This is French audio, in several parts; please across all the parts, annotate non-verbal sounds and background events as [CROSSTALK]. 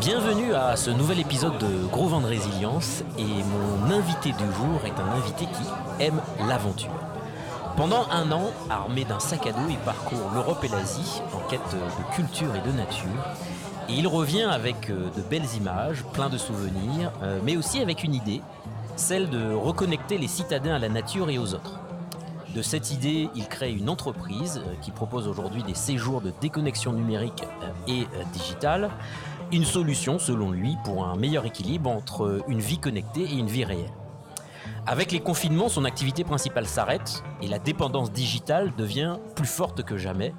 Bienvenue à ce nouvel épisode de Gros Vent de Résilience et mon invité du jour est un invité qui aime l'aventure. Pendant un an, armé d'un sac à dos, il parcourt l'Europe et l'Asie en quête de culture et de nature. Et il revient avec euh, de belles images, plein de souvenirs, euh, mais aussi avec une idée, celle de reconnecter les citadins à la nature et aux autres. De cette idée, il crée une entreprise euh, qui propose aujourd'hui des séjours de déconnexion numérique et digitale, une solution selon lui pour un meilleur équilibre entre une vie connectée et une vie réelle. Avec les confinements, son activité principale s'arrête et la dépendance digitale devient plus forte que jamais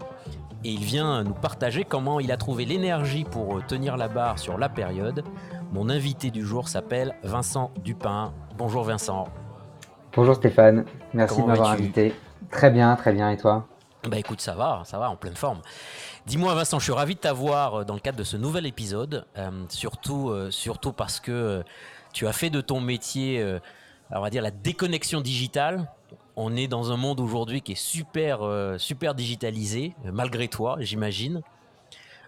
et il vient nous partager comment il a trouvé l'énergie pour tenir la barre sur la période. Mon invité du jour s'appelle Vincent Dupin. Bonjour Vincent. Bonjour Stéphane, merci de m'avoir invité. Très bien, très bien, et toi? Bah écoute, ça va, ça va, en pleine forme. Dis-moi Vincent, je suis ravi de t'avoir euh, dans le cadre de ce nouvel épisode, euh, surtout, euh, surtout parce que tu as fait de ton métier, on va dire la déconnexion digitale, on est dans un monde aujourd'hui qui est super, super digitalisé, malgré toi, j'imagine.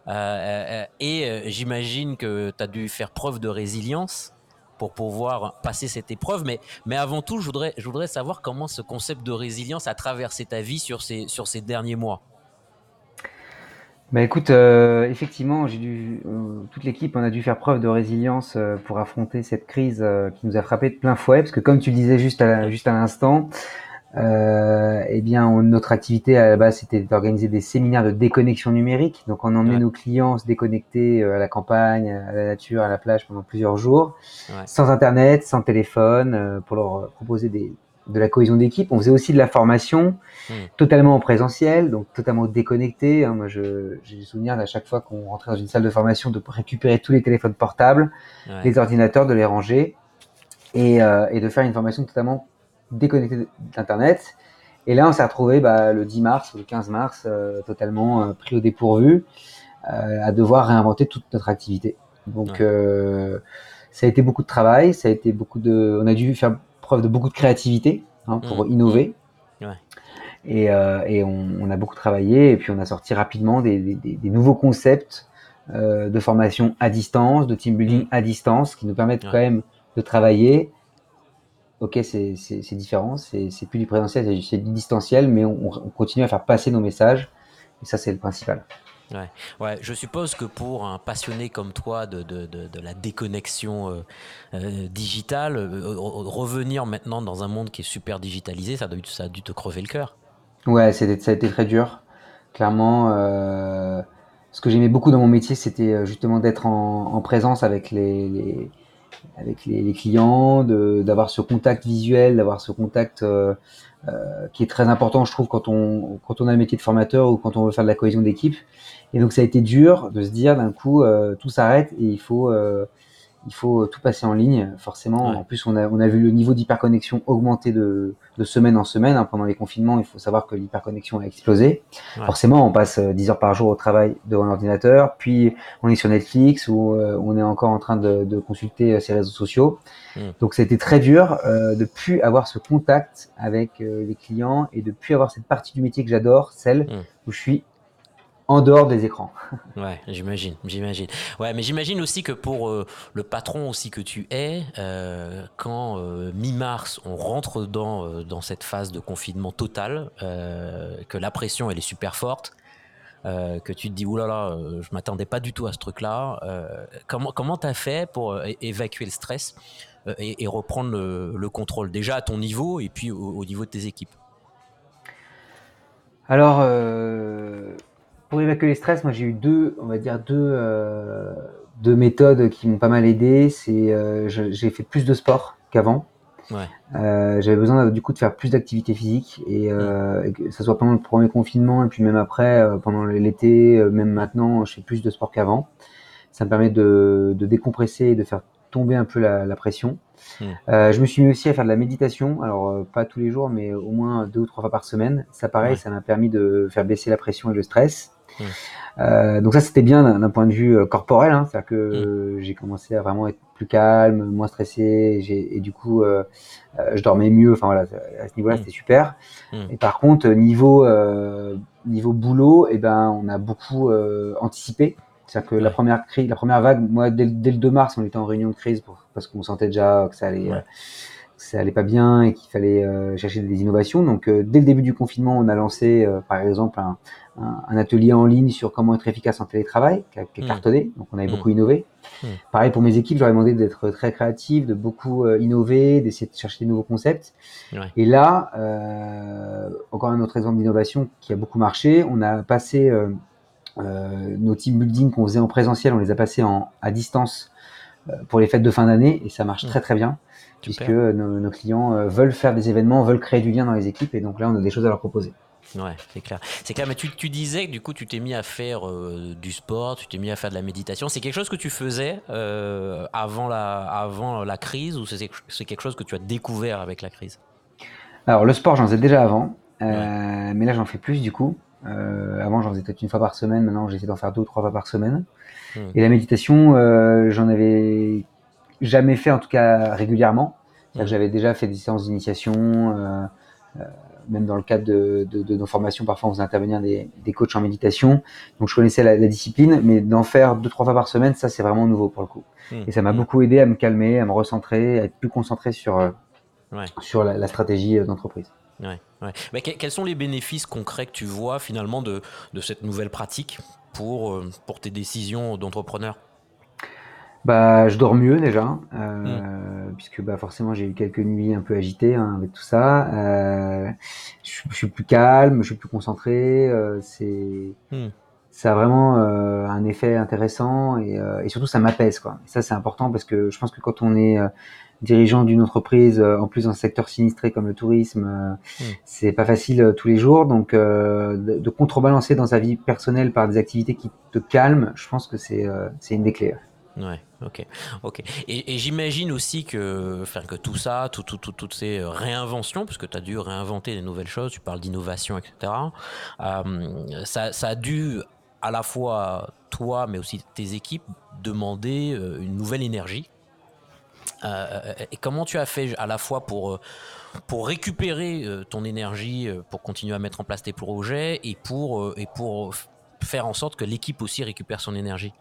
Et j'imagine que tu as dû faire preuve de résilience pour pouvoir passer cette épreuve. Mais, mais avant tout, je voudrais, je voudrais savoir comment ce concept de résilience a traversé ta vie sur ces, sur ces derniers mois. Bah écoute, effectivement, j'ai dû, toute l'équipe, on a dû faire preuve de résilience pour affronter cette crise qui nous a frappé de plein fouet, parce que comme tu le disais juste à, juste à l'instant, euh, eh bien, notre activité à la base, c'était d'organiser des séminaires de déconnexion numérique. Donc, on emmenait nos clients se déconnecter euh, à la campagne, à la nature, à la plage pendant plusieurs jours, sans internet, sans téléphone, euh, pour leur proposer des, de la cohésion d'équipe. On faisait aussi de la formation, hmm. totalement en présentiel, donc totalement déconnecté. Hein. Moi, j'ai le souvenir d'à chaque fois qu'on rentrait dans une salle de formation de récupérer tous les téléphones portables, les ordinateurs, de les ranger et, euh, et de faire une formation totalement déconnecté d'Internet. Et là, on s'est retrouvé bah, le 10 mars ou le 15 mars, euh, totalement euh, pris au dépourvu, à devoir réinventer toute notre activité. Donc, ça a été beaucoup de travail, ça a été beaucoup de, on a dû faire preuve de beaucoup de créativité hein, pour mmh. innover. Mmh. Et, et on, on, a beaucoup travaillé, et puis on a sorti rapidement des, des, des nouveaux concepts de formation à distance, de team building mmh. à distance, qui nous permettent quand même de travailler ok, c'est différent, c'est plus du présentiel, c'est du distanciel, mais on, continue à faire passer nos messages, et ça, c'est le principal. Ouais. ouais, je suppose que pour un passionné comme toi de, de, de, la déconnexion euh, euh, digitale, euh, revenir maintenant dans un monde qui est super digitalisé, ça, doit, ça a dû te crever le cœur. Ouais, ça a été très dur. Clairement, ce que j'aimais beaucoup dans mon métier, c'était justement d'être en, présence avec les avec les, clients, d'avoir ce contact visuel, d'avoir ce contact euh, euh, qui est très important, je trouve, quand on, quand on a un métier de formateur ou quand on veut faire de la cohésion d'équipe. Et donc ça a été dur de se dire d'un coup, euh, tout s'arrête et il faut, il faut tout passer en ligne. Forcément, en plus, on a, on a vu le niveau d'hyperconnexion augmenter de, de, semaine en semaine. Hein, pendant les confinements, il faut savoir que l'hyperconnexion a explosé. Forcément, on passe 10 heures par jour au travail devant l'ordinateur, puis on est sur Netflix ou euh, on est encore en train de, de consulter euh, ses réseaux sociaux. Hmm. Donc, ça a été très dur euh, de plus avoir ce contact avec euh, les clients et de plus avoir cette partie du métier que j'adore, celle hmm. où je suis en dehors des écrans. [LAUGHS] ouais, j'imagine, j'imagine. Ouais, mais j'imagine aussi que pour euh, le patron aussi que tu es, euh, quand euh, mi-mars on rentre dans dans cette phase de confinement total, que la pression elle est super forte, que tu te dis oulala, là là, je m'attendais pas du tout à ce truc-là. comment comment t'as fait pour évacuer le stress et, reprendre le, contrôle déjà à ton niveau et puis au, au niveau de tes équipes? Alors pour évacuer les stress, moi j'ai eu deux, on va dire deux, euh, deux méthodes qui m'ont pas mal aidé. C'est euh, j'ai fait plus de sport qu'avant. Ouais. Euh, j'avais besoin du coup de faire plus d'activité physique et, euh, que ce soit pendant le premier confinement et puis même après, euh, pendant l'été, même maintenant, je fais plus de sport qu'avant. Ça me permet de, de décompresser et de faire tomber un peu la, la pression. Je me suis mis aussi à faire de la méditation, alors pas tous les jours, mais au moins deux ou trois fois par semaine. Ça, pareil, ça m'a permis de faire baisser la pression et le stress. Euh, donc ça, c'était bien d'un point de vue euh, corporel, hein, c'est-à-dire que hmm. j'ai commencé à vraiment être plus calme, moins stressé, et du coup, euh, je dormais mieux. Enfin voilà, à ce niveau-là, c'était super. Et par contre, niveau niveau boulot, eh ben, on a beaucoup anticipé. C'est-à-dire que la première crise, la première vague, moi, dès, le 2 mars, on était en réunion de crise parce qu'on sentait déjà que ça allait, ça allait pas bien et qu'il fallait euh, chercher des innovations. Donc, euh, dès le début du confinement, on a lancé, euh, par exemple, un, un, atelier en ligne sur comment être efficace en télétravail, qui a, qui mmh. cartonné. Donc, on avait mmh. beaucoup innové. Mmh. Pareil pour mes équipes, j'aurais demandé d'être très créatifs, de beaucoup innover, d'essayer de chercher des nouveaux concepts. Et là, encore un autre exemple d'innovation qui a beaucoup marché. On a passé nos team building qu'on faisait en présentiel, on les a passés en, à distance pour les fêtes de fin d'année et ça marche très très bien puisque nos, clients euh, veulent faire des événements, veulent créer du lien dans les équipes, et donc là, on a des choses à leur proposer. Ouais, c'est clair. C'est clair, mais tu, tu, disais que du coup, tu t'es mis à faire euh, du sport, tu t'es mis à faire de la méditation. C'est quelque chose que tu faisais euh, avant, la, avant la crise ou c'est quelque chose que tu as découvert avec la crise? Alors, le sport, j'en faisais déjà avant, mais là, j'en fais plus du coup. avant, j'en faisais peut-être une fois par semaine, maintenant, j'essaie d'en faire deux ou trois fois par semaine. Hmm. Et la méditation, j'en avais jamais fait en tout cas régulièrement. J'avais déjà fait des séances d'initiation, euh, euh, même dans le cadre de, de, de, nos formations, parfois on faisait intervenir des, des coachs en méditation. Donc je connaissais la, la discipline, mais d'en faire deux trois fois par semaine, ça c'est vraiment nouveau pour le coup. Mmh. Et ça m'a mmh. beaucoup aidé à me calmer, à me recentrer, à être plus concentré sur euh, ouais. sur la, la stratégie d'entreprise. Ouais, ouais. Mais quels sont les bénéfices concrets que tu vois finalement de, de cette nouvelle pratique pour, pour tes décisions d'entrepreneur? Bah, je dors mieux déjà, euh, mm. puisque bah, forcément j'ai eu quelques nuits un peu agitées hein, avec tout ça. Euh, je, je, suis plus calme, je suis plus concentré. Euh, c'est, mm. ça a vraiment euh, un effet intéressant et, euh, et surtout ça m'apaise quoi. Et ça c'est important parce que je pense que quand on est euh, dirigeant d'une entreprise, en plus dans un secteur sinistré comme le tourisme, mm. c'est pas facile tous les jours. Donc de, de, contrebalancer dans sa vie personnelle par des activités qui te calment, je pense que c'est c'est une des clés. Ouais, ok, ok. Et, j'imagine aussi que, enfin, que tout ça, tout, tout, toutes ces réinventions, parce que tu as dû réinventer des nouvelles choses, tu parles d'innovation, etc., euh, ça, a dû à la fois toi, mais aussi tes équipes, demander euh, une nouvelle énergie. Euh, et comment tu as fait à la fois pour, pour récupérer ton énergie, pour continuer à mettre en place tes projets, et pour, et pour faire en sorte que l'équipe aussi récupère son énergie?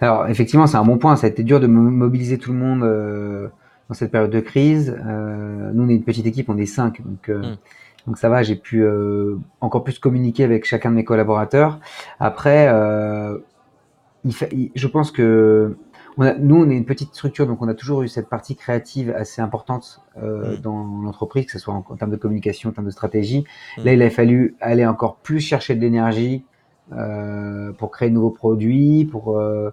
Alors effectivement, c'est un bon point. Ça a été dur de mobiliser tout le monde euh, dans cette période de crise. Euh, nous, on est une petite équipe, on est cinq, donc euh, mm. donc ça va. J'ai pu encore plus communiquer avec chacun de mes collaborateurs. Après, il je pense que on a, nous, on est une petite structure, donc on a toujours eu cette partie créative assez importante euh, mm. dans l'entreprise, que ce soit en, termes de communication, en termes de stratégie. Mm. Là, il a fallu aller encore plus chercher de l'énergie pour créer de nouveaux produits, pour euh,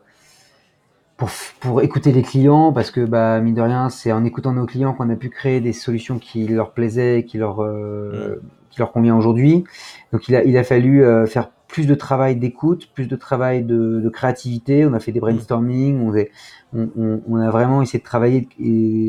pour, pour, écouter les clients parce que bah mine de rien c'est en écoutant nos clients qu'on a pu créer des solutions qui leur plaisaient qui leur euh, mm. qui leur convient aujourd'hui donc il a il a fallu euh, faire plus de travail d'écoute plus de travail de, de, créativité. On a fait des brainstorming on, on, on, on, a vraiment essayé de travailler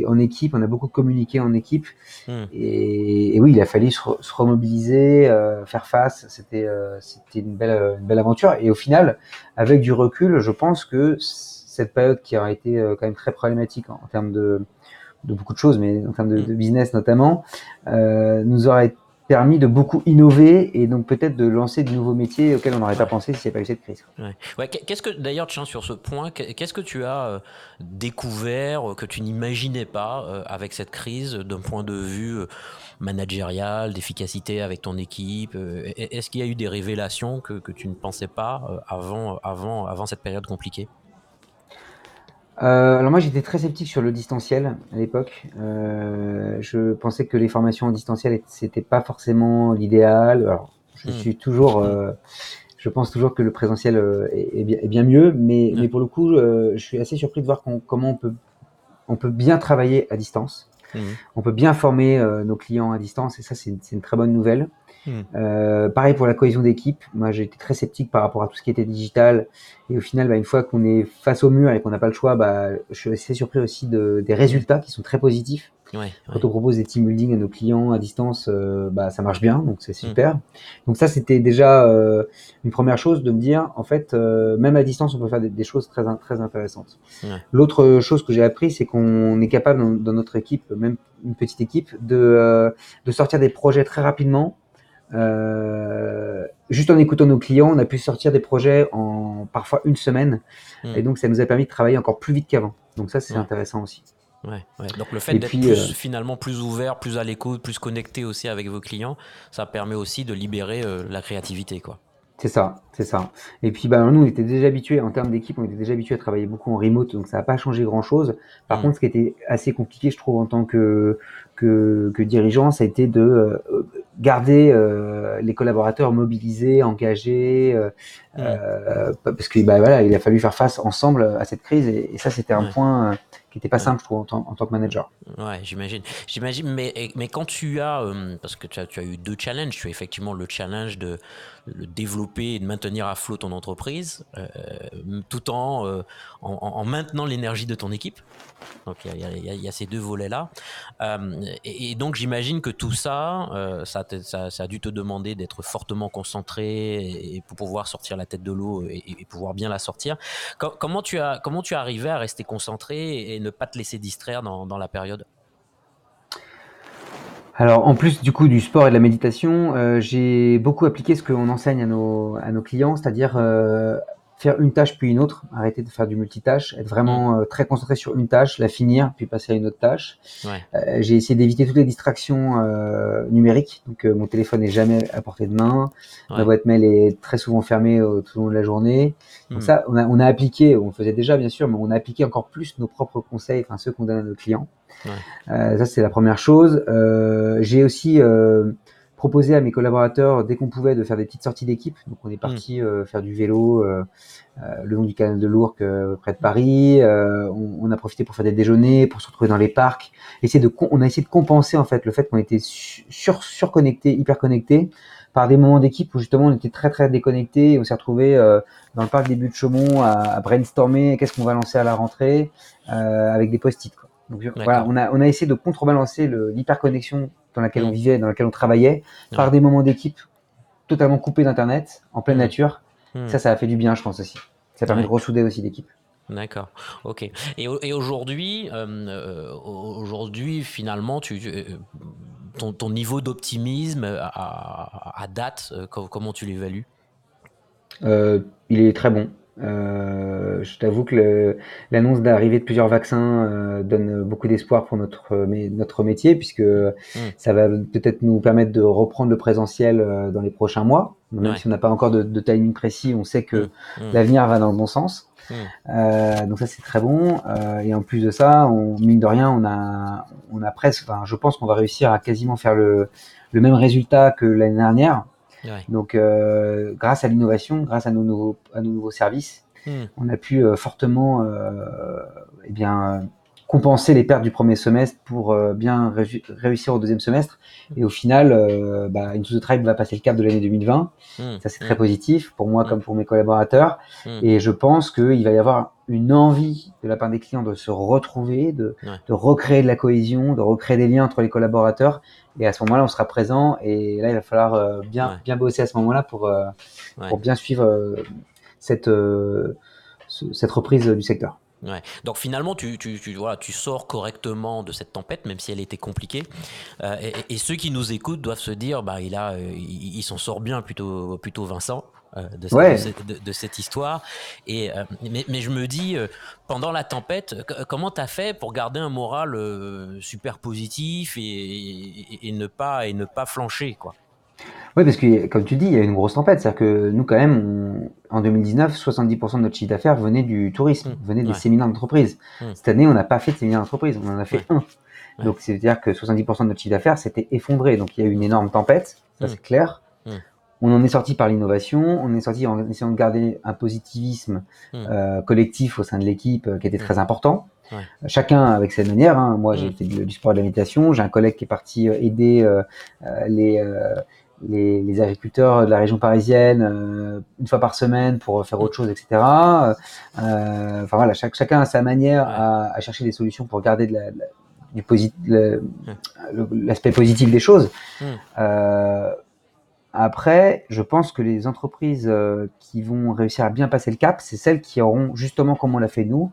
en équipe. On a beaucoup communiqué en équipe. Mm. et, et, oui il a fallu se, se remobiliser euh, faire face. C'était euh, c'était une belle une belle aventure. Et au final avec du recul je pense que cette période qui a été euh, quand même très problématique en, termes de, de, beaucoup de choses, mais en termes de, de business notamment, euh, nous aurait permis de beaucoup innover et donc peut-être de lancer de nouveaux métiers auxquels on n'aurait pas pensé s'il n'y avait pas eu cette crise. Ouais. Ouais, qu'est-ce que d'ailleurs, tiens, sur ce point, qu'est-ce que tu as euh, découvert euh, que tu n'imaginais pas euh, avec cette crise d'un point de vue managérial, d'efficacité avec ton équipe Est-ce qu'il y a eu des révélations que, que tu ne pensais pas avant, avant, avant cette période compliquée? Euh, alors moi j'étais très sceptique sur le distanciel à l'époque. Euh, je pensais que les formations en distanciel c'était pas forcément l'idéal. Alors je hmm. suis toujours, euh, je pense toujours que le présentiel est, est, bien, est bien, mieux, mais, hmm. mais pour le coup je suis assez surpris de voir comment on peut, on peut bien travailler à distance. Hmm. On peut bien former nos clients à distance et ça c'est une, une, très bonne nouvelle. Hmm. Euh, pareil pour la cohésion d'équipe. Moi, j'ai été très sceptique par rapport à tout ce qui était digital. Et au final, bah, une fois qu'on est face au mur et qu'on n'a pas le choix, bah, je suis assez surpris aussi de, des résultats qui sont très positifs. Ouais, Quand on propose des team building à nos clients à distance, euh, bah, ça marche bien, donc c'est hmm. super. Donc ça, c'était déjà euh, une première chose de me dire, en fait, même à distance, on peut faire des, des choses très très intéressantes. Ouais. L'autre chose que j'ai appris, c'est qu'on est capable dans, dans, notre équipe, même une petite équipe, de, euh, de sortir des projets très rapidement juste en écoutant nos clients, on a pu sortir des projets en parfois une semaine. Hmm. Et donc, ça nous a permis de travailler encore plus vite qu'avant. Donc ça, c'est intéressant aussi. Ouais, Donc le fait d'être finalement plus ouvert, plus à l'écoute, plus connecté aussi avec vos clients, ça permet aussi de libérer la créativité, quoi. C'est ça, c'est ça. Et puis, bah, nous, on était déjà habitués, en termes d'équipe, on était déjà habitués à travailler beaucoup en remote, donc ça n'a pas changé grand-chose. Par mmh. contre, ce qui était assez compliqué, je trouve, en tant que, que, que dirigeant, ça a été de euh, garder euh, les collaborateurs mobilisés, engagés, euh, euh parce que bah, voilà, il a fallu faire face ensemble à cette crise, et, ça, c'était un point qui n'était pas simple, en, tant que manager. Ouais, j'imagine. J'imagine, mais, mais quand tu as, euh, parce que tu as, tu as, eu deux challenges, tu as effectivement le challenge de, développer et de maintenir à flot ton entreprise, euh, tout en, euh, en, maintenant l'énergie de ton équipe. Donc il y, a, ces deux volets-là. Et, donc j'imagine que tout ça, ça, ça, ça, a dû te demander d'être fortement concentré et, pour pouvoir sortir la tête de l'eau et, pouvoir bien la sortir. comment tu as, comment tu as arrivé à rester concentré et ne pas te laisser distraire dans, la période alors, en plus du coup du sport et de la méditation, euh, j'ai beaucoup appliqué ce qu'on enseigne à nos, à nos clients, c'est-à-dire euh, faire une tâche puis une autre, arrêter de faire du multitâche, être vraiment mm. euh, très concentré sur une tâche, la finir puis passer à une autre tâche. Euh, j'ai essayé d'éviter toutes les distractions euh, numériques, donc mon téléphone n'est jamais à portée de main, ma boîte mail est très souvent fermée tout au long de la journée. Donc mm. ça, on a, on a appliqué, on le faisait déjà bien sûr, mais on a appliqué encore plus nos propres conseils, enfin ceux qu'on donne à nos clients. ça c'est la première chose. j'ai aussi proposé à mes collaborateurs, dès qu'on pouvait, de faire des petites sorties d'équipe. Donc on est parti mm. euh, faire du vélo euh, euh, le long du canal de l'Ourcq près de Paris. On, a profité pour faire des déjeuners, pour se retrouver dans les parcs. Essayer de, on a essayé de compenser en fait le fait qu'on était sur, surconnecté, hyper connecté, par des moments d'équipe où justement on était très très déconnecté. On s'est retrouvé dans le parc des buts de Chaumont à, à brainstormer qu'est-ce qu'on va lancer à la rentrée avec des post-it. Donc voilà, on a, on a essayé de contrebalancer l'hyperconnexion dans laquelle on mm. vivait, dans laquelle on travaillait, par des moments d'équipe totalement coupés d'Internet, en pleine mm. nature. Mm. Ça, ça a fait du bien, je pense aussi. Ça permet de ressouder aussi l'équipe. D'accord, ok. Et, et aujourd'hui, euh, euh, aujourd'hui, finalement, tu, euh, ton, ton, niveau d'optimisme à, à, date, comment tu l'évalues? Il est très bon. Euh, je t'avoue que l'annonce d'arrivée de plusieurs vaccins euh, donne beaucoup d'espoir pour notre, notre métier, puisque hmm. ça va peut-être nous permettre de reprendre le présentiel euh, dans les prochains mois. Même si on n'a pas encore de, de, timing précis, on sait que hmm. Hmm. l'avenir va dans le bon sens. Euh, donc ça c'est très bon. Euh, et en plus de ça, on, mine de rien, on a, on a presque, enfin, je pense qu'on va réussir à quasiment faire le, le même résultat que l'année dernière. Donc, euh, grâce à l'innovation, grâce à nos nouveaux, à nos nouveaux services, hmm. on a pu euh, fortement euh, eh bien, compenser les pertes du premier semestre pour bien réussir au deuxième semestre. Hmm. Et au final, bah, Into the Tribe va passer le cap de l'année 2020. Hmm. Ça, c'est très positif pour moi comme pour mes collaborateurs. Et je pense qu'il va y avoir une envie de la part des clients de se retrouver, de, de recréer de la cohésion, de recréer des liens entre les collaborateurs et à ce moment-là, on sera présent. Et là, il va falloir euh, bien, bien bosser à ce moment-là pour, euh, pour bien suivre euh, cette, cette reprise du secteur. Ouais. Donc finalement, tu, tu, tu, voilà, tu sors correctement de cette tempête, même si elle était compliquée. et, et, ceux qui nous écoutent doivent se dire, bah, il, a, il, il s'en sort bien plutôt, plutôt Vincent. Euh, de, cette, histoire. Et, euh, mais, je me dis, euh, pendant la tempête, comment tu as fait pour garder un moral super positif et, ne pas, et ne pas flancher quoi? Oui, parce que comme tu dis, il y a une grosse tempête. C'est-à-dire que nous, quand même, en 2019, 70% de notre chiffre d'affaires venait du tourisme, mmh. venait des séminaires d'entreprise. Mmh. Cette année, on n'a pas fait de séminaire d'entreprise, on en a fait un. Donc, c'est-à-dire que 70% de notre chiffre d'affaires s'était effondré. Donc, il y a eu une énorme tempête, ça mmh. c'est clair. On en est sorti par l'innovation, on est sorti en essayant de garder un positivisme euh, collectif au sein de l'équipe euh, qui était très important. Chacun avec sa manière. Hein. Moi, j'ai fait du, sport et de la méditation. J'ai un collègue qui est parti euh, aider les, les, agriculteurs de la région parisienne une fois par semaine pour faire autre chose, etc. enfin voilà, chacun a sa manière à, chercher des solutions pour garder de la, l'aspect positif des choses. Après, je pense que les entreprises euh, qui vont réussir à bien passer le cap, c'est celles qui auront, justement comme on l'a fait nous,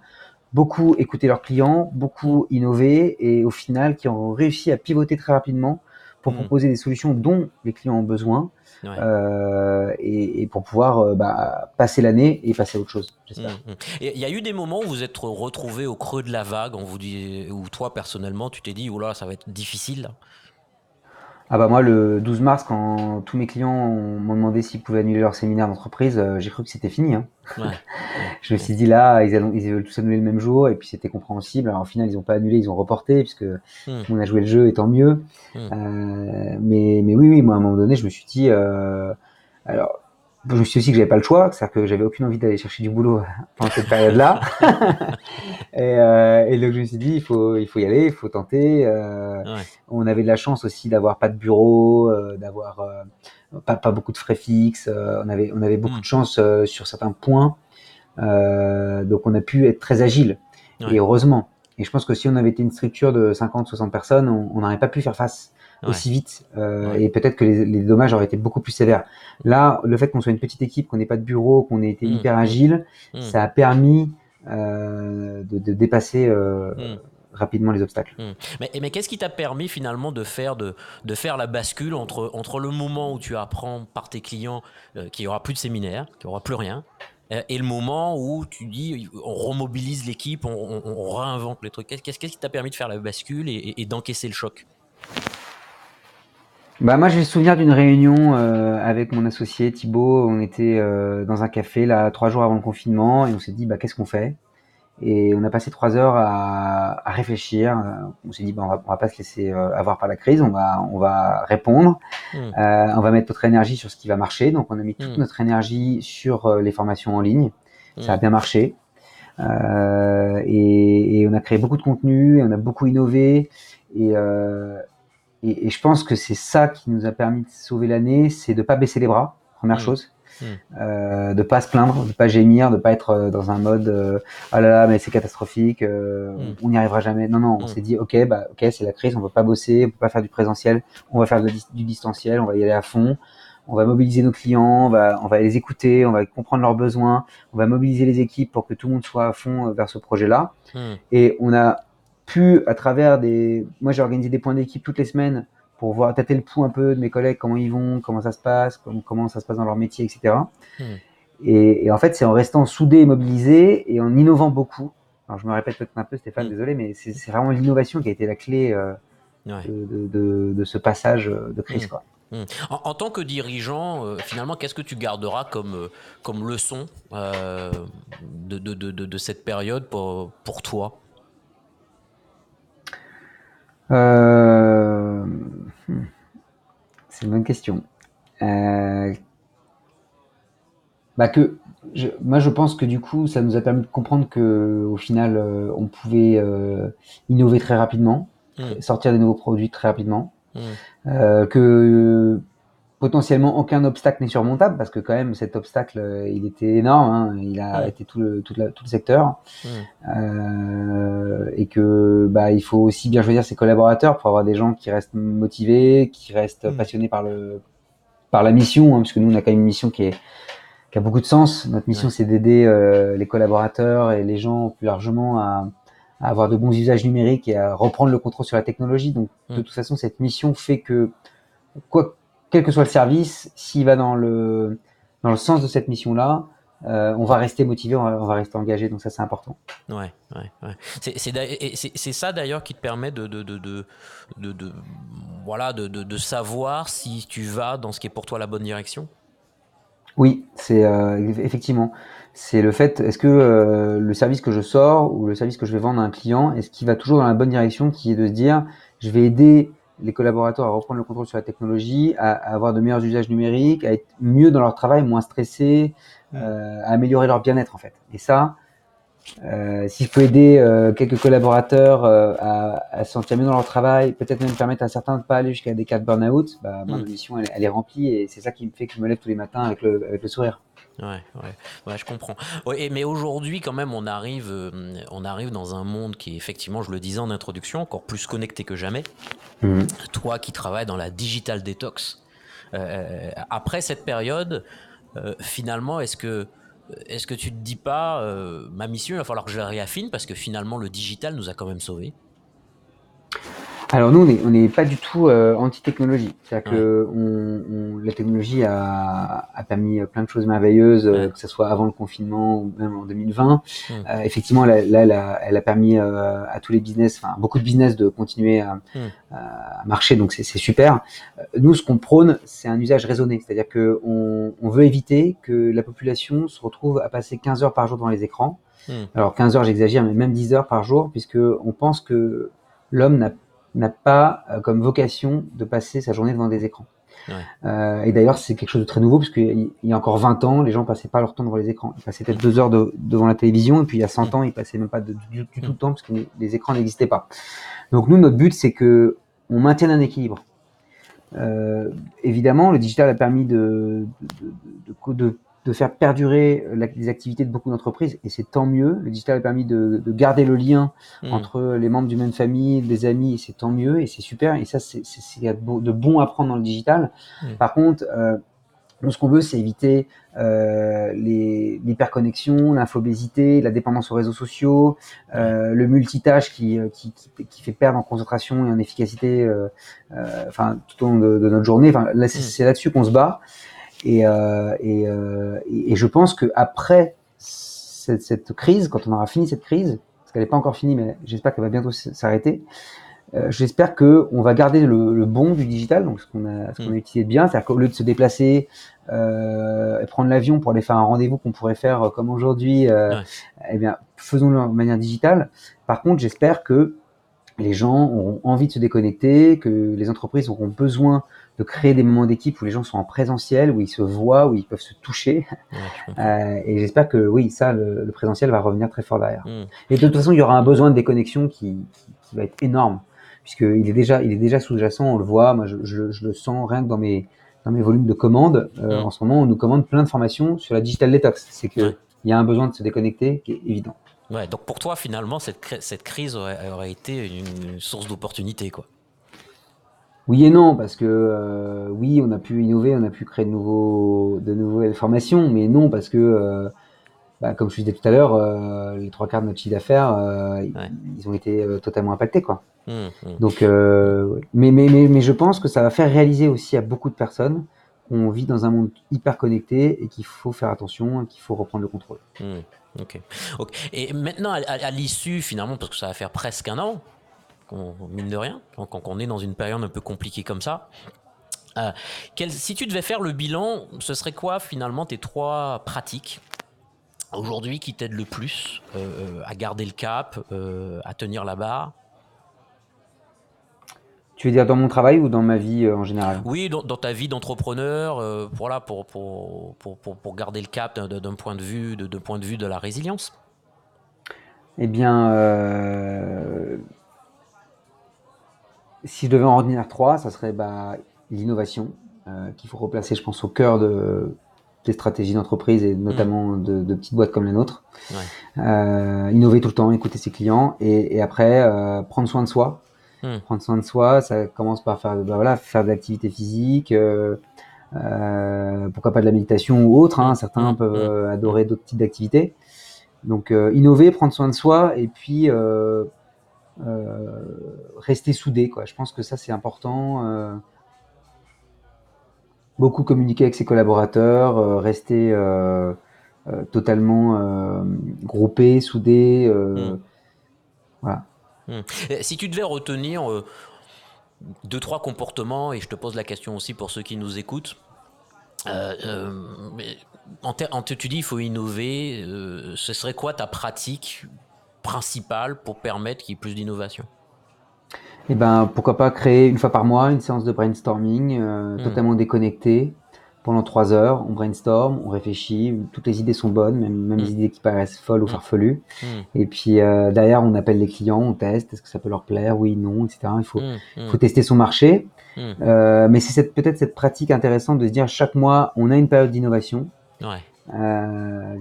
beaucoup écouté leurs clients, beaucoup innové et au final qui ont réussi à pivoter très rapidement pour mmh. proposer des solutions dont les clients ont besoin euh, et, pour pouvoir euh, bah, passer l'année et passer à autre chose, j'espère. Mmh, mmh. Il y a eu des moments où vous êtes retrouvé au creux de la vague, on vous dit, où toi personnellement tu t'es dit, oh là, ça va être difficile? Ah bah moi le 12 mars quand tous mes clients m'ont demandé s'ils pouvaient annuler leur séminaire d'entreprise, euh, j'ai cru que c'était fini. Hein. [LAUGHS] je me suis dit là ils, ils, veulent tous annuler le même jour et puis c'était compréhensible. Alors au final ils n'ont pas annulé, ils ont reporté puisque hmm. on a joué le jeu et tant mieux. Hmm. Euh, mais mais oui oui moi à un moment donné je me suis dit euh, alors je me suis dit aussi que j'avais pas le choix, c'est-à-dire que j'avais aucune envie d'aller chercher du boulot pendant cette période-là. [LAUGHS] et, euh, et, donc je me suis dit, il faut, il faut y aller, il faut tenter. Euh, On avait de la chance aussi d'avoir pas de bureau, euh, d'avoir euh, pas, pas beaucoup de frais fixes. Euh, on avait, on avait beaucoup mm. de chance sur certains points. donc on a pu être très agile. Et heureusement. Et je pense que si on avait été une structure de 50, 60 personnes, on n'aurait pas pu faire face aussi vite euh, et peut-être que les, les, dommages auraient été beaucoup plus sévères. Là, le fait qu'on soit une petite équipe, qu'on n'ait pas de bureau, qu'on ait été mm. hyper agile, mm. ça a permis euh, de, de, dépasser euh, mm. rapidement les obstacles. Mais, mais qu'est-ce qui t'a permis finalement de faire, de, de, faire la bascule entre, entre le moment où tu apprends par tes clients euh, qu'il n'y aura plus de séminaire, qu'il n'y aura plus rien, et le moment où tu dis on remobilise l'équipe, on, réinvente les trucs. Qu'est-ce qui t'a permis de faire la bascule et d'encaisser le choc? Bah moi j'ai le souvenir d'une réunion euh, avec mon associé Thibaut. On était euh, dans un café là trois jours avant le confinement et on s'est dit bah qu'est-ce qu'on fait? Et on a passé trois heures à, à réfléchir. Euh, on s'est dit on va, on va pas se laisser avoir par la crise. On va on va répondre. Mmh. on va mettre notre énergie sur ce qui va marcher. Donc on a mis toute mmh. notre énergie sur les formations en ligne. Ça a mmh. bien marché. Et, et, on a créé beaucoup de contenu. Et on a beaucoup innové. Et, et, et, je pense que c'est ça qui nous a permis de sauver l'année, c'est de pas baisser les bras, première chose. Mmh. Euh, de pas se plaindre, de pas gémir, de pas être euh, dans un mode euh, ah là là mais c'est catastrophique, euh, mmh. on n'y arrivera jamais. Non non, on s'est dit ok bah ok c'est la crise, on peut pas bosser, on peut pas faire du présentiel, on va faire du distanciel, on va y aller à fond, on va mobiliser nos clients, on va on va les écouter, on va comprendre leurs besoins, on va mobiliser les équipes pour que tout le monde soit à fond vers ce projet là. Et on a pu, à travers des. Moi, j'ai organisé des points d'équipe toutes les semaines pour voir tâter le pouls un peu de mes collègues, comment ils vont, comment ça se passe, comment, comment ça se passe dans leur métier, etc. Hmm. Et, et, en fait, c'est en restant soudé et mobilisé et en innovant beaucoup. Alors, je me répète peut-être un peu, Stéphane, hmm. désolé, mais c'est vraiment l'innovation qui a été la clé euh, de, de, de, ce passage de crise. Hmm. Quoi. En, en, tant que dirigeant, euh, finalement, qu'est-ce que tu garderas comme, euh, comme leçon euh, de, de, cette période pour, pour toi? Euh. C'est une bonne question. Euh, bah que je, moi je pense que du coup ça nous a permis de comprendre que au final euh, on pouvait euh, innover très rapidement, mmh. sortir des nouveaux produits très rapidement, mmh. que potentiellement aucun obstacle n'est surmontable parce que quand même cet obstacle euh, il était énorme, hein, il a arrêté tout le, tout, tout le secteur. Euh, et que bah il faut aussi bien choisir ses collaborateurs pour avoir des gens qui restent motivés, qui restent passionnés par le par la mission, hein, parce que nous on a quand même une mission qui est qui a beaucoup de sens. Notre mission c'est d'aider euh, les collaborateurs et les gens plus largement à, à, avoir de bons usages numériques et à reprendre le contrôle sur la technologie. Donc de toute façon cette mission fait que quoi quel que soit le service, s'il va dans le, dans le sens de cette mission-là, euh, on va rester motivé, on va, rester engagé, donc ça c'est important. Ouais, ouais, ouais. C'est ça d'ailleurs qui te permet de, de, de, de, voilà, de, de, savoir si tu vas dans ce qui est pour toi la bonne direction? Oui, c'est euh, effectivement. C'est le fait, est-ce que euh, le service que je sors ou le service que je vais vendre à un client, est-ce qu'il va toujours dans la bonne direction, qui est de se dire, je vais aider les collaborateurs à reprendre le contrôle sur la technologie, à, avoir de meilleurs usages numériques, à être mieux dans leur travail, moins stressés, euh, à améliorer leur bien-être en fait. Et ça, euh, si je peux aider euh, quelques collaborateurs euh, à, à, se sentir mieux dans leur travail, peut-être même permettre à certains de ne pas aller jusqu'à des cas de burn-out, bah, ma mm. mission elle, elle, est remplie et c'est ça qui me fait que je me lève tous les matins avec le, avec le sourire. Ouais, ouais, ouais, je comprends. Ouais, mais aujourd'hui, quand même, on arrive, euh, on arrive dans un monde qui est effectivement, je le disais en introduction, encore plus connecté que jamais. Mmh. Toi qui travailles dans la digital detox, euh, après cette période, euh, finalement, est-ce que, est-ce que tu te dis pas, euh, ma mission, il va falloir que je la réaffine parce que finalement, le digital nous a quand même sauvés? Alors nous, on n'est pas du tout euh, anti-technologie. C'est-à-dire que on, la technologie a, a, permis plein de choses merveilleuses, euh, que ce soit avant le confinement ou même en 2020. Euh, effectivement, là, elle, a, elle a permis euh, à tous les business, enfin beaucoup de business, de continuer à, à marcher. Donc c'est super. Nous, ce qu'on prône, c'est un usage raisonné. C'est-à-dire que on, on, veut éviter que la population se retrouve à passer 15 heures par jour devant les écrans. Alors 15 heures, j'exagère, mais même 10 heures par jour, puisque on pense que l'homme n'a n'a pas euh, comme vocation de passer sa journée devant des écrans. Euh, et d'ailleurs, c'est quelque chose de très nouveau, parce qu'il y a encore 20 ans, les gens passaient pas leur temps devant les écrans. Ils passaient peut-être deux heures devant la télévision, et puis il y a 100 ans, ils passaient même pas du, tout le temps, parce que les, écrans n'existaient pas. Donc nous, notre but, c'est que on maintienne un équilibre. Euh, évidemment, le digital a permis de, de, de, de faire perdurer les activités de beaucoup d'entreprises et c'est tant mieux. Le digital a permis de, de garder le lien mmh. entre les membres d'une même famille, des amis, et c'est tant mieux et c'est super. Et ça, c'est de bon à prendre dans le digital. Mmh. Par contre, euh, ce qu'on veut, c'est éviter euh, l'hyperconnexion, l'infobésité, la dépendance aux réseaux sociaux, euh, le multitâche qui, qui, qui, fait perdre en concentration et en efficacité, euh, euh enfin tout au long de, de notre journée. Enfin, là, c'est mmh. là-dessus qu'on se bat. Et, euh, euh, et, et, je pense que après cette, cette, crise, quand on aura fini cette crise, parce qu'elle n'est pas encore finie, mais j'espère qu'elle va bientôt s'arrêter. Euh, j'espère que on va garder le, le, bon du digital, donc ce qu'on a, ce qu'on a mm. utilisé de bien, c'est-à-dire qu'au lieu de se déplacer euh, et prendre l'avion pour aller faire un rendez-vous qu'on pourrait faire euh, comme aujourd'hui, euh, eh bien, faisons-le de manière digitale. Par contre, j'espère que les gens auront envie de se déconnecter, que les entreprises auront besoin de créer des moments d'équipe où les gens sont en présentiel, où ils se voient, où ils peuvent se toucher. euh, et j'espère que oui, ça, le, le, présentiel va revenir très fort derrière. Mm. Et de toute façon, il y aura un besoin de déconnexion qui, qui, qui va être énorme, puisqu'il est déjà, il est déjà sous-jacent, on le voit. Moi, je, je, je, le sens rien que dans mes dans mes volumes de commandes. Euh, mm. En ce moment, on nous commande plein de formations sur la digital detox. C'est que il y a un besoin de se déconnecter qui est évident. Ouais, donc pour toi, finalement, cette, cette crise aurait, aurait été une source d'opportunité, quoi. Oui et non, parce que euh, oui, on a pu innover, on a pu créer de, nouveaux, de nouvelles formations, mais non, parce que, euh, bah, comme je disais tout à l'heure, euh, les trois quarts de notre chiffre d'affaires, ouais. ils ont été totalement impactés. Quoi. Mmh, mmh. Donc, mais, mais, mais, mais je pense que ça va faire réaliser aussi à beaucoup de personnes qu'on vit dans un monde hyper connecté et qu'il faut faire attention, qu'il faut reprendre le contrôle. Mmh, ok. okay. Et maintenant, à, à l'issue, finalement, parce que ça va faire presque un an, mine de rien, quand on est dans une période un peu compliquée comme ça. Euh, quel, si tu devais faire le bilan, ce serait quoi finalement tes trois pratiques aujourd'hui qui t'aident le plus euh, à garder le cap, euh, à tenir la barre? Tu veux dire dans mon travail ou dans ma vie euh, en général? Oui, dans, dans, ta vie d'entrepreneur, euh, voilà, pour, pour, pour, pour, garder le cap d'un point de vue de, de, point de vue de la résilience. Eh bien, euh, si je devais en retenir trois, ça serait bah, l'innovation, euh, qu'il faut replacer, je pense, au cœur de, des stratégies d'entreprise et notamment mmh. de, de, petites boîtes comme la nôtre. Ouais. Euh, innover tout le temps, écouter ses clients et, et après euh, prendre soin de soi. Mmh. Prendre soin de soi, ça commence par faire, bah, voilà, faire de l'activité physique, euh, pourquoi pas de la méditation ou autre. Hein, certains mmh. peuvent adorer d'autres types d'activités. Donc innover, prendre soin de soi et puis rester soudé. Quoi. Je pense que ça, c'est important. Euh, beaucoup communiquer avec ses collaborateurs, euh, rester totalement groupé, soudé. Mmh. Voilà. Mmh. Si tu devais retenir deux, trois comportements, et je te pose la question aussi pour ceux qui nous écoutent, euh, euh, en, en tu dis il faut innover, euh, ce serait quoi ta pratique principal pour permettre qu'il y ait plus d'innovation Eh ben, pourquoi pas créer une fois par mois une séance de brainstorming euh, mmh. totalement déconnectée pendant trois heures. On brainstorm, on réfléchit, toutes les idées sont bonnes, même, même mmh. les idées qui paraissent folles ou mmh. farfelues. Mmh. Et puis euh, derrière, on appelle les clients, on teste, est-ce que ça peut leur plaire, oui, non, etc. Il faut, faut tester son marché. Euh, mais c'est peut-être cette pratique intéressante de se dire chaque mois, on a une période d'innovation ouais. Euh,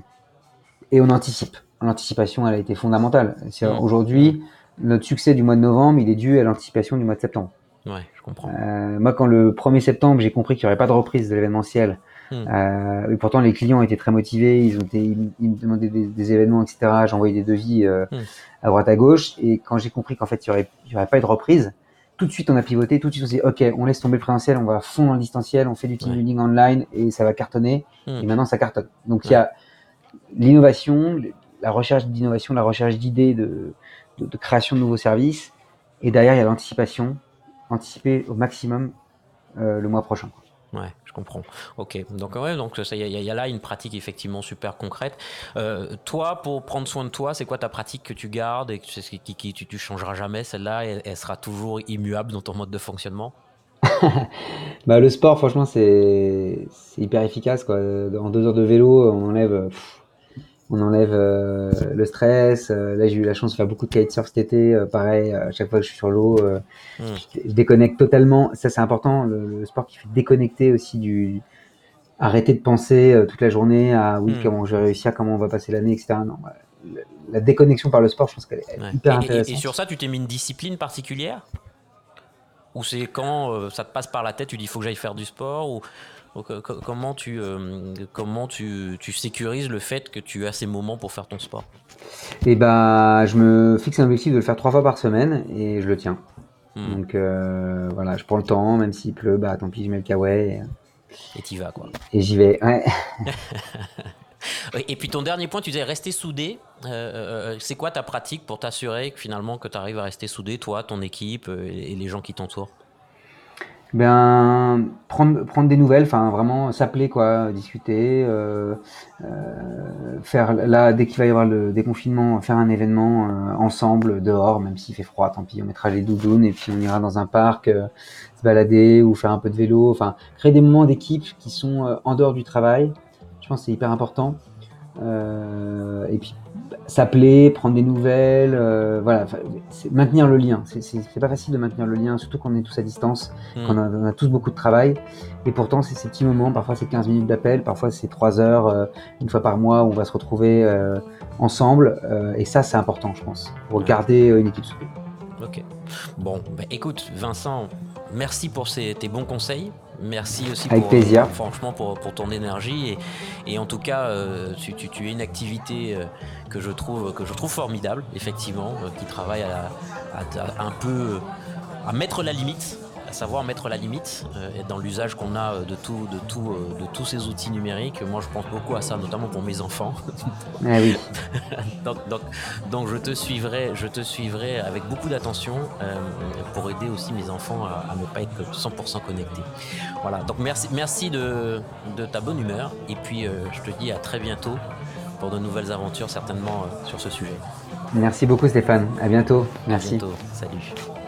et on anticipe l'anticipation, elle a été fondamentale. Mmh. Aujourd'hui, notre succès du mois de novembre, il est dû à l'anticipation du mois de septembre. Ouais, je comprends. Euh, moi, quand le 1er septembre, j'ai compris qu'il n'y aurait pas de reprise de l'événementiel, mmh. euh, et pourtant les clients étaient très motivés, ils, ont été, ils, ils me demandaient des, des événements, etc. Envoyé des devis euh, mmh. à droite à gauche, et quand j'ai compris qu'en fait, il n'y aurait pas eu de reprise, tout de suite on a pivoté, tout de suite on s'est dit ok, on laisse tomber le présentiel, on va à fond dans le distanciel, on fait du team building online et ça va cartonner. Hmm. Et maintenant ça cartonne. Donc il y a l'innovation, la recherche d'innovation, la recherche d'idées, de, de, de, création de nouveaux services. Et derrière il y a l'anticipation, anticiper au maximum euh, le mois prochain. Ouais, je comprends. Ok, donc ouais, donc il y, y, a là une pratique effectivement super concrète. Euh, toi, pour prendre soin de toi, c'est quoi ta pratique que tu gardes et que, qui, qui, qui, tu, tu changeras jamais celle-là elle, elle, sera toujours immuable dans ton mode de fonctionnement? [LAUGHS] Bah, le sport, franchement, c'est hyper efficace. Quoi. En deux heures de vélo, on enlève, pff, on enlève euh, le stress. Euh, là, j'ai eu la chance de faire beaucoup de kitesurf cet été. Euh, pareil, à chaque fois que je suis sur l'eau, mm. je, je, déconnecte totalement. Ça, c'est important. Le, le, sport qui fait déconnecter aussi du. Arrêter de penser toute la journée à oui, mm. comment je vais réussir, comment on va passer l'année, etc. Non, la, la, déconnexion par le sport, je pense qu'elle est ouais. hyper et, intéressante. Et, et sur ça, tu t'es mis une discipline particulière? Ou c'est quand ça te passe par la tête, tu dis il faut que j'aille faire du sport? Ou, comment tu euh, comment tu, tu, sécurises le fait que tu as ces moments pour faire ton sport? Et ben, je me fixe un objectif de le faire trois fois par semaine et je le tiens. Hmm. Donc euh, voilà, je prends le temps, même s'il pleut, bah tant pis, je mets le kawaii. Et t'y vas quoi. Et j'y vais, ouais. [LAUGHS] Et puis ton dernier point, tu disais rester soudé. Euh, euh, c'est quoi ta pratique pour t'assurer que finalement que tu arrives à rester soudé, toi, ton équipe euh, et les gens qui t'entourent? Ben prendre des nouvelles enfin vraiment s'appeler quoi discuter euh, euh, faire là dès qu'il va y avoir le déconfinement faire un événement euh, ensemble dehors même s'il fait froid tant pis on mettra les doudounes et puis on ira dans un parc se balader ou faire un peu de vélo enfin créer des moments d'équipe qui sont en dehors du travail. Je pense que c'est hyper important et puis s'appeler, prendre des nouvelles, euh, voilà, maintenir le lien. C'est pas facile de maintenir le lien, surtout quand on est tous à distance, mmh. qu'on a, on a tous beaucoup de travail. Et pourtant, c'est ces petits moments, parfois c'est 15 minutes d'appel, parfois c'est 3 heures, euh, une fois par mois, où on va se retrouver euh, ensemble. Euh, et ça, c'est important, je pense, pour garder une équipe soudée. Ok. Bon, bah, écoute, Vincent, merci pour ces, tes bons conseils. Merci aussi Avec pour, plaisir. franchement pour, pour, ton énergie et, et en tout cas euh, tu, tu, tu, es une activité euh, que je trouve que je trouve formidable effectivement euh, qui travaille à, à, à, un peu à mettre la limite à savoir mettre la limite euh, dans l'usage qu'on a de tout, de tout, euh, de tous ces outils numériques. Moi, je pense beaucoup à ça, notamment pour mes enfants. [LAUGHS] Ah oui. [LAUGHS] donc, donc, donc, je te suivrai, je te suivrai avec beaucoup d'attention euh, pour aider aussi mes enfants à, à ne pas être 100% connectés. Voilà. Donc merci, merci de, de ta bonne humeur et puis euh, je te dis à très bientôt pour de nouvelles aventures certainement euh, sur ce sujet. Merci beaucoup Stéphane. À bientôt. Merci. À bientôt. Salut.